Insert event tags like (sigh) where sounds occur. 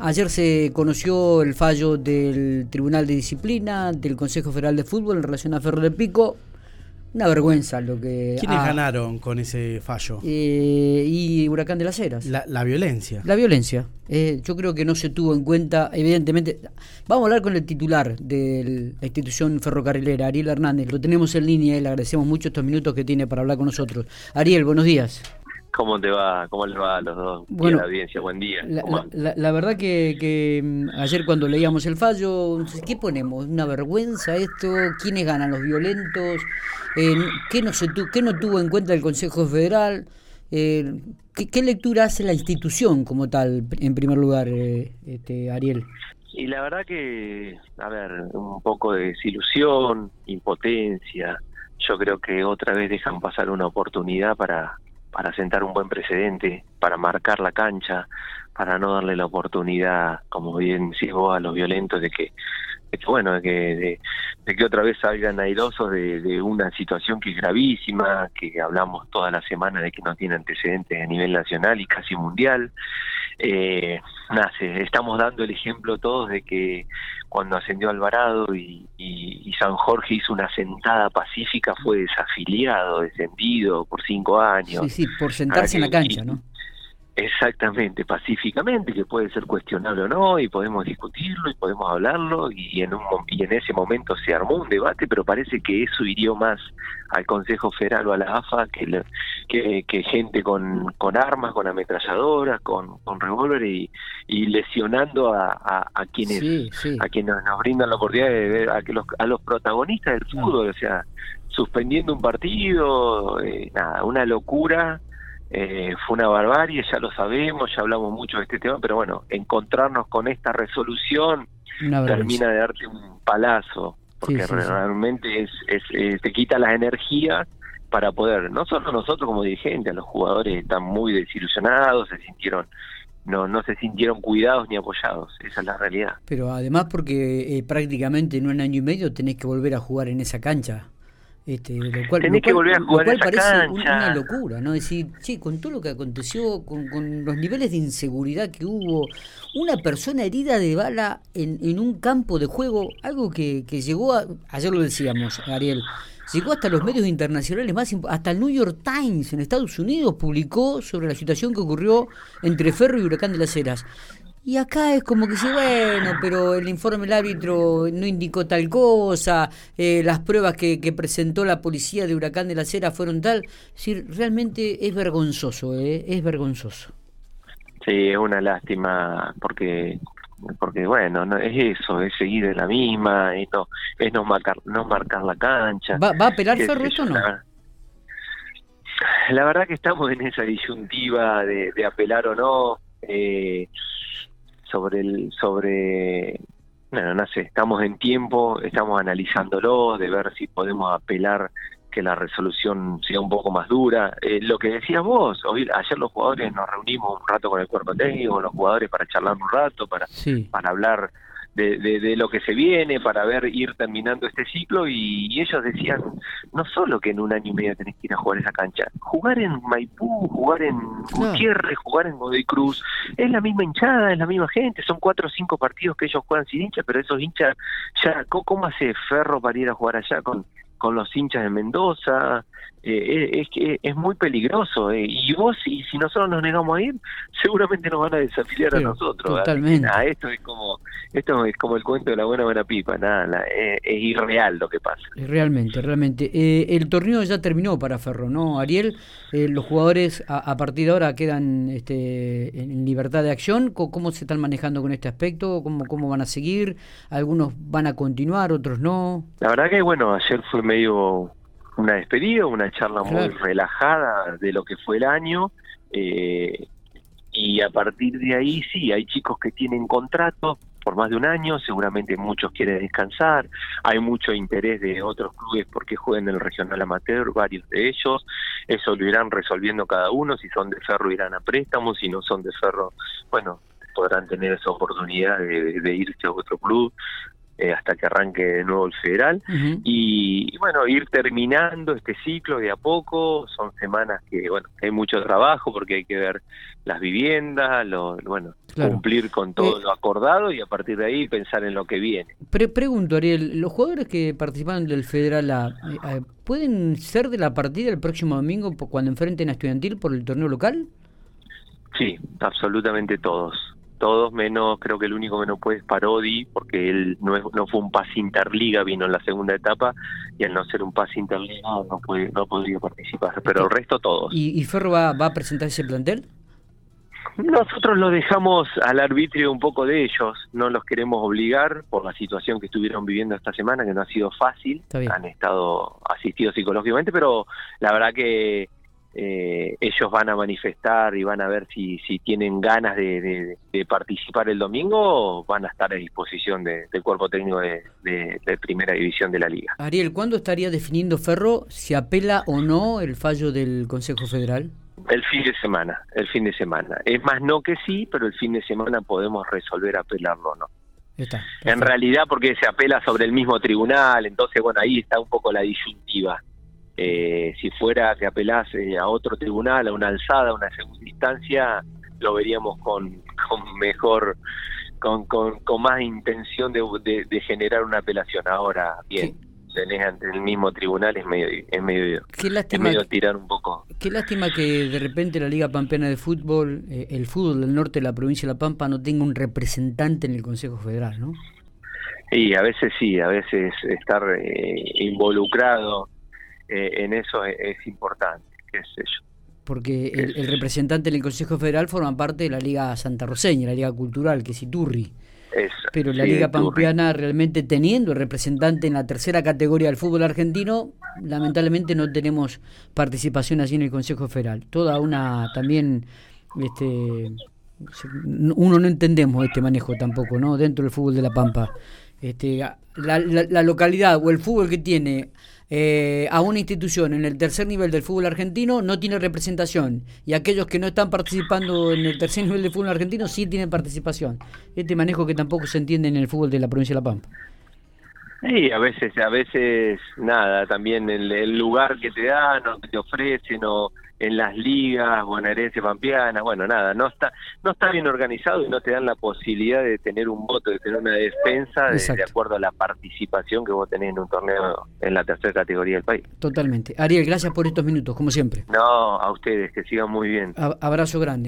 ayer se conoció el fallo del Tribunal de Disciplina del Consejo Federal de Fútbol en relación a Ferro de Pico. Una vergüenza lo que... ¿Quiénes ganaron con ese fallo? Eh, y Huracán de las Heras. La, violencia. La violencia. Eh, yo creo que no se tuvo en cuenta, evidentemente... Vamos a hablar con el titular de la institución ferrocarrilera, Ariel Hernández. Lo tenemos en línea y le agradecemos mucho estos minutos que tiene para hablar con nosotros. Ariel, buenos días. ¿Cómo te va? ¿Cómo le va a los dos? Bueno, la audiencia, buen día. La, verdad que, mm, ayer cuando leíamos el fallo, ¿qué ponemos? ¿Una vergüenza esto? ¿Quiénes ganan? ¿Los violentos? Eh, ¿qué, no se ¿Qué no tuvo en cuenta el Consejo Federal? Eh, ¿qué, lectura hace la institución como tal, en primer lugar, eh, este, Ariel? Y la verdad que, a ver, un poco de desilusión, impotencia. Yo creo que otra vez dejan pasar una oportunidad para para sentar un buen precedente, para marcar la cancha, para no darle la oportunidad, como bien decís vos, a los violentos de que, bueno, de que, de, que otra vez salgan airosos de, de, una situación que es gravísima, que hablamos toda la semana de que no tiene antecedentes a nivel nacional y casi mundial, eh, nace. Estamos dando el ejemplo todos de que cuando ascendió Alvarado y, San Jorge hizo una sentada pacífica fue desafiliado, descendido por cinco años. Sí, sí, por sentarse en la cancha, ¿no? Exactamente, pacíficamente, que puede ser cuestionable o no, y podemos discutirlo y podemos hablarlo, y en, un, y en ese momento se armó un debate, pero parece que eso hirió más al Consejo Federal o a la AFA que, que, gente con, con armas, con ametralladoras, con, con revólver y, lesionando a, a, quienes a quienes nos brindan la oportunidad de ver a, que los, a los protagonistas del fútbol, o sea, suspendiendo un partido, eh, nada, una locura eh, fue una barbarie, ya lo sabemos, ya hablamos mucho de este tema, pero bueno, encontrarnos con esta resolución termina de darte un palazo, porque realmente es, es, eh, te quita las energías para poder, no solo nosotros como dirigentes, los jugadores están muy desilusionados, se sintieron no, no se sintieron cuidados ni apoyados, esa es la realidad. Pero además porque eh, prácticamente en un año y medio tenés que volver a jugar en esa cancha. Este, lo cual, Tenés que volver a jugar lo cual parece una locura, ¿no? Decir, che, con todo lo que aconteció, con, los niveles de inseguridad que hubo, una persona herida de bala en, en un campo de juego, algo que, que llegó a, ayer lo decíamos, Ariel, llegó hasta los medios internacionales más hasta el New York Times en Estados Unidos publicó sobre la situación que ocurrió entre Ferro y Huracán de las Heras. Y acá es como que sí, bueno, pero el informe del árbitro no indicó tal cosa, eh, las pruebas que, presentó la policía de Huracán de la Cera fueron tal. Es decir, realmente es vergonzoso, ¿eh? es vergonzoso. Sí, es una lástima porque porque bueno no es eso es seguir en la misma es no es no marcar no marcar la cancha va, va a apelar Ferro esto o no la verdad que estamos en esa disyuntiva de, de apelar o no eh, sobre el sobre bueno, no sé, estamos en tiempo, estamos analizándolo, de ver si podemos apelar que la resolución sea un poco más dura. Eh, lo que decías vos, hoy, ayer los jugadores nos reunimos un rato con el cuerpo técnico, los jugadores para charlar un rato, para, para hablar de, lo que se viene para ver ir terminando este ciclo y, ellos decían no solo que en un año y medio tenés que ir a jugar esa cancha, jugar en Maipú, jugar en Gutiérrez, jugar en Godoy Cruz, es la misma hinchada, es la misma gente, son cuatro o cinco partidos que ellos juegan sin hinchas, pero esos hinchas ya, ¿cómo hace Ferro para ir a jugar allá con con los hinchas de Mendoza, eh, es que es muy peligroso. Eh, y vos, y si nosotros nos negamos a ir, (laughs) seguramente nos van a desafiliar a nosotros. Totalmente. esto es como esto es como el cuento de la buena buena pipa, nada, es, irreal lo que pasa. Realmente, realmente. Eh, el torneo ya terminó para Ferro, ¿no, Ariel? los jugadores a, partir de ahora quedan este, en libertad de acción. ¿Cómo, se están manejando con este aspecto? ¿Cómo, ¿Cómo van a seguir? Algunos van a continuar, otros no. La verdad que, bueno, ayer fue medio una despedida, una charla muy relajada de lo que fue el año. Eh, y a partir de ahí sí, hay chicos que tienen contratos por más de un año, seguramente muchos quieren descansar, hay mucho interés de otros clubes porque juegan en el regional amateur, varios de ellos, eso lo irán resolviendo cada uno, si son de ferro irán a préstamos, si no son de ferro, bueno, podrán tener esa oportunidad de irse a otro club, eh, hasta que arranque de nuevo el federal. y, bueno, ir terminando este ciclo de a poco, son semanas que, bueno, hay mucho trabajo porque hay que ver las viviendas, lo, bueno, cumplir con todo eh, lo acordado y a partir de ahí pensar en lo que viene. pregunto, Ariel, ¿los jugadores que participaron del Federal A pueden ser de la partida el próximo domingo cuando enfrenten a Estudiantil por el torneo local? Sí, absolutamente todos todos menos, creo que el único que no puede es Parodi, porque él no, es, no fue un pase interliga, vino en la segunda etapa, y al no ser un pase interliga no, puede, no podría participar, pero el resto todos. ¿Y, Ferro va, va a presentar ese plantel? Nosotros lo dejamos al arbitrio un poco de ellos, no los queremos obligar por la situación que estuvieron viviendo esta semana, que no ha sido fácil, han estado asistidos psicológicamente, pero la verdad que eh, ellos van a manifestar y van a ver si, si tienen ganas de, participar el domingo o van a estar a disposición del cuerpo técnico de, primera división de la liga. Ariel, ¿cuándo estaría definiendo Ferro si apela o no el fallo del Consejo Federal? El fin de semana, el fin de semana. Es más no que sí, pero el fin de semana podemos resolver apelarlo o no. Está, en realidad porque se apela sobre el mismo tribunal, entonces bueno, ahí está un poco la disyuntiva. Eh, si fuera que apelase a otro tribunal, a una alzada, a una segunda instancia, lo veríamos con, con mejor, con, con, más intención de, de, generar una apelación. Ahora, bien. tenés ante el mismo tribunal es medio es medio, qué lástima, tirar un poco qué lástima que de repente la Liga Pampeana de Fútbol eh, el fútbol del norte de la provincia de La Pampa no tenga un representante en el Consejo Federal ¿no? y a veces sí a veces estar eh, involucrado eh, en eso es, importante, qué sé yo. Porque el, representante en el Consejo Federal forma parte de la Liga Santa Roseña, la Liga Cultural, que es Iturri. Pero la Liga Pampeana realmente teniendo representante en la tercera categoría del fútbol argentino, lamentablemente no tenemos participación allí en el Consejo Federal. Toda una también este uno no entendemos este manejo tampoco, ¿no? Dentro del fútbol de la Pampa. Este, la localidad o el fútbol que tiene eh, a una institución en el tercer nivel del fútbol argentino no tiene representación y aquellos que no están participando en el tercer nivel del fútbol argentino sí tienen participación. Este manejo que tampoco se entiende en el fútbol de la provincia de La Pampa. Sí, a veces, a veces nada, también el, el lugar que te dan o que te ofrecen o en las ligas bonaerense pampeana, bueno, nada, no está no está bien organizado y no te dan la posibilidad de tener un voto, de tener una defensa de, acuerdo a la participación que vos tenés en un torneo en la tercera categoría del país. Totalmente. Ariel, gracias por estos minutos, como siempre. No, a ustedes, que sigan muy bien. abrazo grande.